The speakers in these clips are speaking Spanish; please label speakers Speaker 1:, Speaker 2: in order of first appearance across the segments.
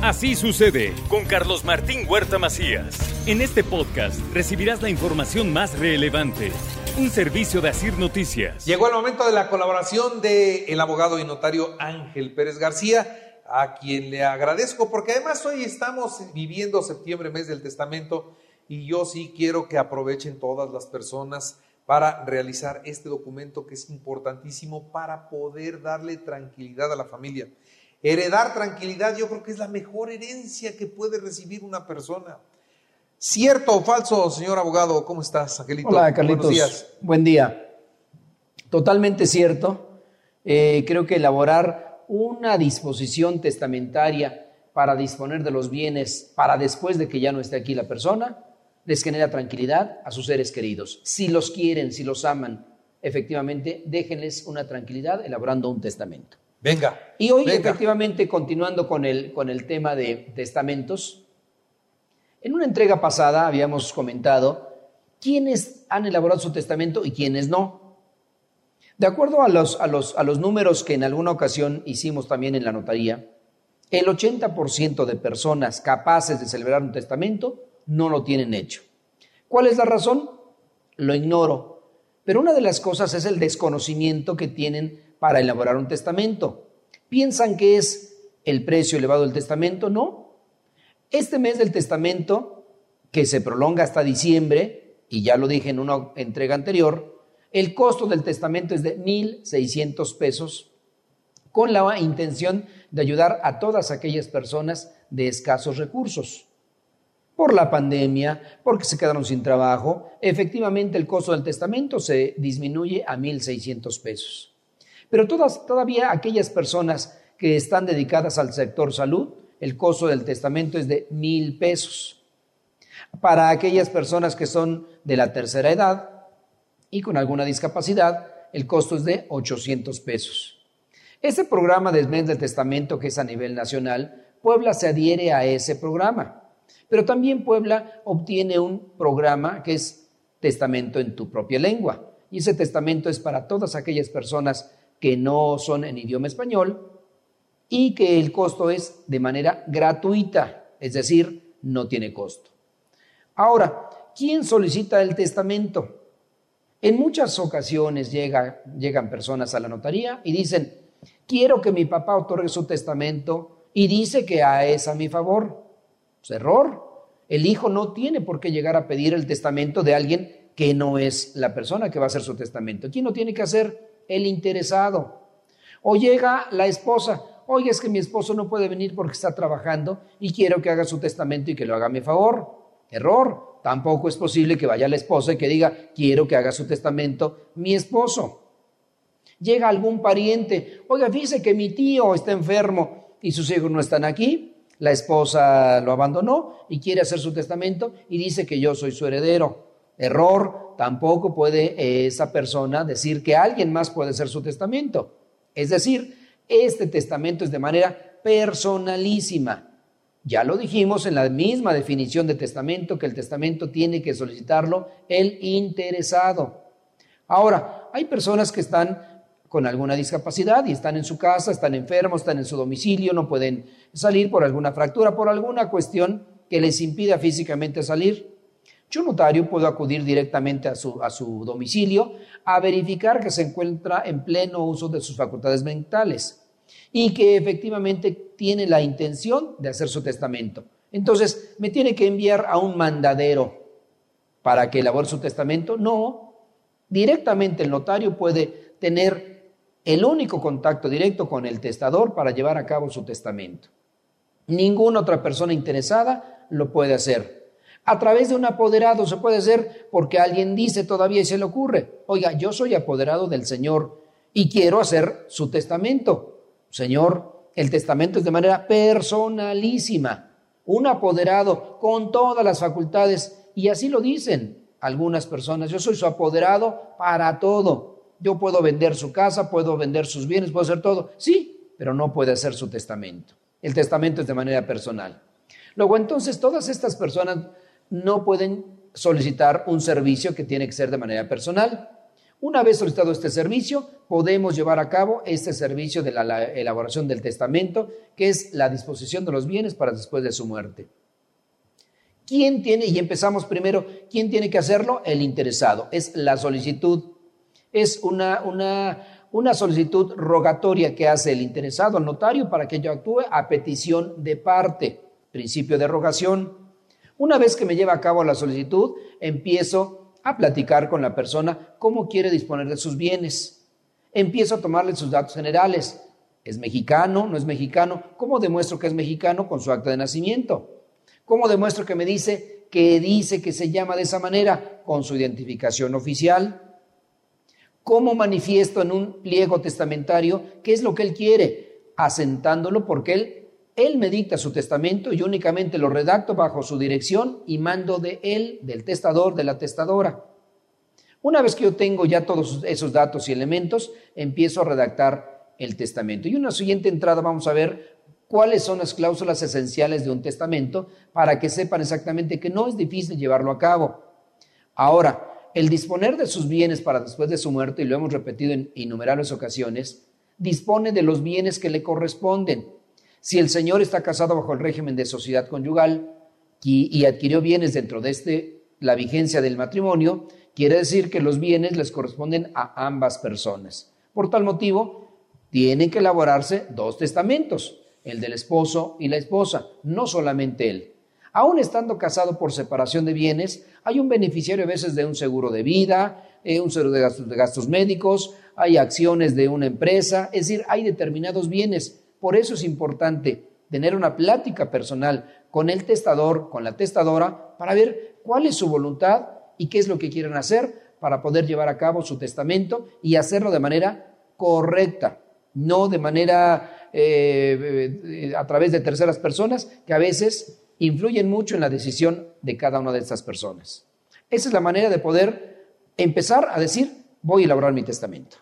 Speaker 1: Así sucede con Carlos Martín Huerta Macías. En este podcast recibirás la información más relevante. Un servicio de Asir Noticias.
Speaker 2: Llegó el momento de la colaboración del abogado y notario Ángel Pérez García, a quien le agradezco porque además hoy estamos viviendo septiembre, mes del testamento, y yo sí quiero que aprovechen todas las personas para realizar este documento que es importantísimo para poder darle tranquilidad a la familia. Heredar tranquilidad yo creo que es la mejor herencia que puede recibir una persona. ¿Cierto o falso, señor abogado? ¿Cómo estás, Angelito?
Speaker 3: Hola, Carlitos.
Speaker 2: Buenos días.
Speaker 3: Buen día. Totalmente cierto. Eh, creo que elaborar una disposición testamentaria para disponer de los bienes para después de que ya no esté aquí la persona les genera tranquilidad a sus seres queridos. Si los quieren, si los aman, efectivamente, déjenles una tranquilidad elaborando un testamento.
Speaker 2: Venga.
Speaker 3: Y hoy,
Speaker 2: venga.
Speaker 3: efectivamente, continuando con el, con el tema de testamentos, en una entrega pasada habíamos comentado quiénes han elaborado su testamento y quiénes no. De acuerdo a los, a los, a los números que en alguna ocasión hicimos también en la notaría, el 80% de personas capaces de celebrar un testamento no lo tienen hecho. ¿Cuál es la razón? Lo ignoro. Pero una de las cosas es el desconocimiento que tienen para elaborar un testamento. ¿Piensan que es el precio elevado del testamento? No. Este mes del testamento, que se prolonga hasta diciembre, y ya lo dije en una entrega anterior, el costo del testamento es de 1.600 pesos, con la intención de ayudar a todas aquellas personas de escasos recursos por la pandemia, porque se quedaron sin trabajo, efectivamente el costo del testamento se disminuye a 1.600 pesos. Pero todas, todavía aquellas personas que están dedicadas al sector salud, el costo del testamento es de mil pesos. Para aquellas personas que son de la tercera edad y con alguna discapacidad, el costo es de 800 pesos. Este programa de mes del testamento, que es a nivel nacional, Puebla se adhiere a ese programa. Pero también Puebla obtiene un programa que es testamento en tu propia lengua. Y ese testamento es para todas aquellas personas que no son en idioma español y que el costo es de manera gratuita, es decir, no tiene costo. Ahora, ¿quién solicita el testamento? En muchas ocasiones llega, llegan personas a la notaría y dicen, quiero que mi papá otorgue su testamento y dice que es a mi favor. Pues error. El hijo no tiene por qué llegar a pedir el testamento de alguien que no es la persona que va a hacer su testamento. ¿Quién lo tiene que hacer? El interesado. O llega la esposa, oye, es que mi esposo no puede venir porque está trabajando y quiero que haga su testamento y que lo haga a mi favor. Error. Tampoco es posible que vaya la esposa y que diga, quiero que haga su testamento mi esposo. Llega algún pariente, oiga, fíjese que mi tío está enfermo y sus hijos no están aquí, la esposa lo abandonó y quiere hacer su testamento y dice que yo soy su heredero. Error, tampoco puede esa persona decir que alguien más puede hacer su testamento. Es decir, este testamento es de manera personalísima. Ya lo dijimos en la misma definición de testamento, que el testamento tiene que solicitarlo el interesado. Ahora, hay personas que están con alguna discapacidad y están en su casa, están enfermos, están en su domicilio, no pueden salir por alguna fractura, por alguna cuestión que les impida físicamente salir. Yo notario puedo acudir directamente a su, a su domicilio a verificar que se encuentra en pleno uso de sus facultades mentales y que efectivamente tiene la intención de hacer su testamento. Entonces, ¿me tiene que enviar a un mandadero para que elabore su testamento? No, directamente el notario puede tener el único contacto directo con el testador para llevar a cabo su testamento. Ninguna otra persona interesada lo puede hacer. A través de un apoderado se puede hacer porque alguien dice todavía y se le ocurre, oiga, yo soy apoderado del Señor y quiero hacer su testamento. Señor, el testamento es de manera personalísima. Un apoderado con todas las facultades y así lo dicen algunas personas. Yo soy su apoderado para todo. Yo puedo vender su casa, puedo vender sus bienes, puedo hacer todo. Sí, pero no puede hacer su testamento. El testamento es de manera personal. Luego, entonces, todas estas personas no pueden solicitar un servicio que tiene que ser de manera personal. Una vez solicitado este servicio, podemos llevar a cabo este servicio de la, la elaboración del testamento, que es la disposición de los bienes para después de su muerte. ¿Quién tiene, y empezamos primero, quién tiene que hacerlo? El interesado. Es la solicitud. Es una, una, una solicitud rogatoria que hace el interesado al notario para que ello actúe a petición de parte. Principio de rogación. Una vez que me lleva a cabo la solicitud, empiezo a platicar con la persona cómo quiere disponer de sus bienes. Empiezo a tomarle sus datos generales. ¿Es mexicano? ¿No es mexicano? ¿Cómo demuestro que es mexicano? Con su acta de nacimiento. ¿Cómo demuestro que me dice que dice que se llama de esa manera? Con su identificación oficial. ¿Cómo manifiesto en un pliego testamentario qué es lo que él quiere? Asentándolo porque él, él me dicta su testamento y únicamente lo redacto bajo su dirección y mando de él, del testador, de la testadora. Una vez que yo tengo ya todos esos datos y elementos, empiezo a redactar el testamento. Y en una siguiente entrada vamos a ver cuáles son las cláusulas esenciales de un testamento para que sepan exactamente que no es difícil llevarlo a cabo. Ahora, el disponer de sus bienes para después de su muerte, y lo hemos repetido en innumerables ocasiones, dispone de los bienes que le corresponden. Si el señor está casado bajo el régimen de sociedad conyugal y, adquirió bienes dentro de este, la vigencia del matrimonio, quiere decir que los bienes les corresponden a ambas personas. Por tal motivo, tienen que elaborarse dos testamentos el del esposo y la esposa, no solamente él. Aún estando casado por separación de bienes, hay un beneficiario a veces de un seguro de vida, eh, un seguro de gastos, de gastos médicos, hay acciones de una empresa, es decir, hay determinados bienes. Por eso es importante tener una plática personal con el testador, con la testadora, para ver cuál es su voluntad y qué es lo que quieren hacer para poder llevar a cabo su testamento y hacerlo de manera correcta, no de manera eh, eh, a través de terceras personas que a veces influyen mucho en la decisión de cada una de estas personas. Esa es la manera de poder empezar a decir, voy a elaborar mi testamento.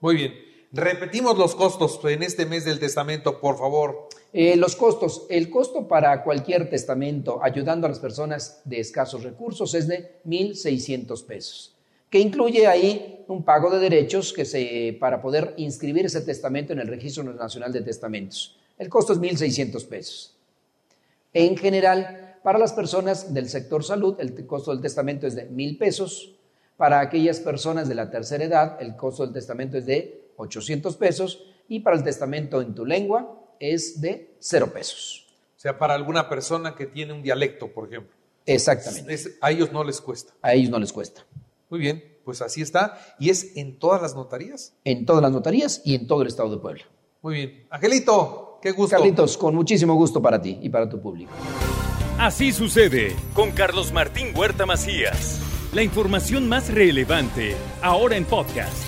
Speaker 2: Muy bien. Repetimos los costos en este mes del testamento, por favor.
Speaker 3: Eh, los costos. El costo para cualquier testamento ayudando a las personas de escasos recursos es de 1.600 pesos que incluye ahí un pago de derechos que se, para poder inscribir ese testamento en el Registro Nacional de Testamentos. El costo es 1.600 pesos. En general, para las personas del sector salud, el costo del testamento es de 1.000 pesos. Para aquellas personas de la tercera edad, el costo del testamento es de 800 pesos. Y para el testamento en tu lengua es de 0 pesos.
Speaker 2: O sea, para alguna persona que tiene un dialecto, por ejemplo.
Speaker 3: Exactamente.
Speaker 2: a ellos no les cuesta.
Speaker 3: A ellos no les cuesta.
Speaker 2: Muy bien, pues así está. ¿Y es en todas las notarías?
Speaker 3: En todas las notarías y en todo el estado de Puebla.
Speaker 2: Muy bien. Angelito, qué gusto.
Speaker 3: Carlitos, con muchísimo gusto para ti y para tu público.
Speaker 1: Así sucede con Carlos Martín Huerta Macías. La información más relevante, ahora en podcast.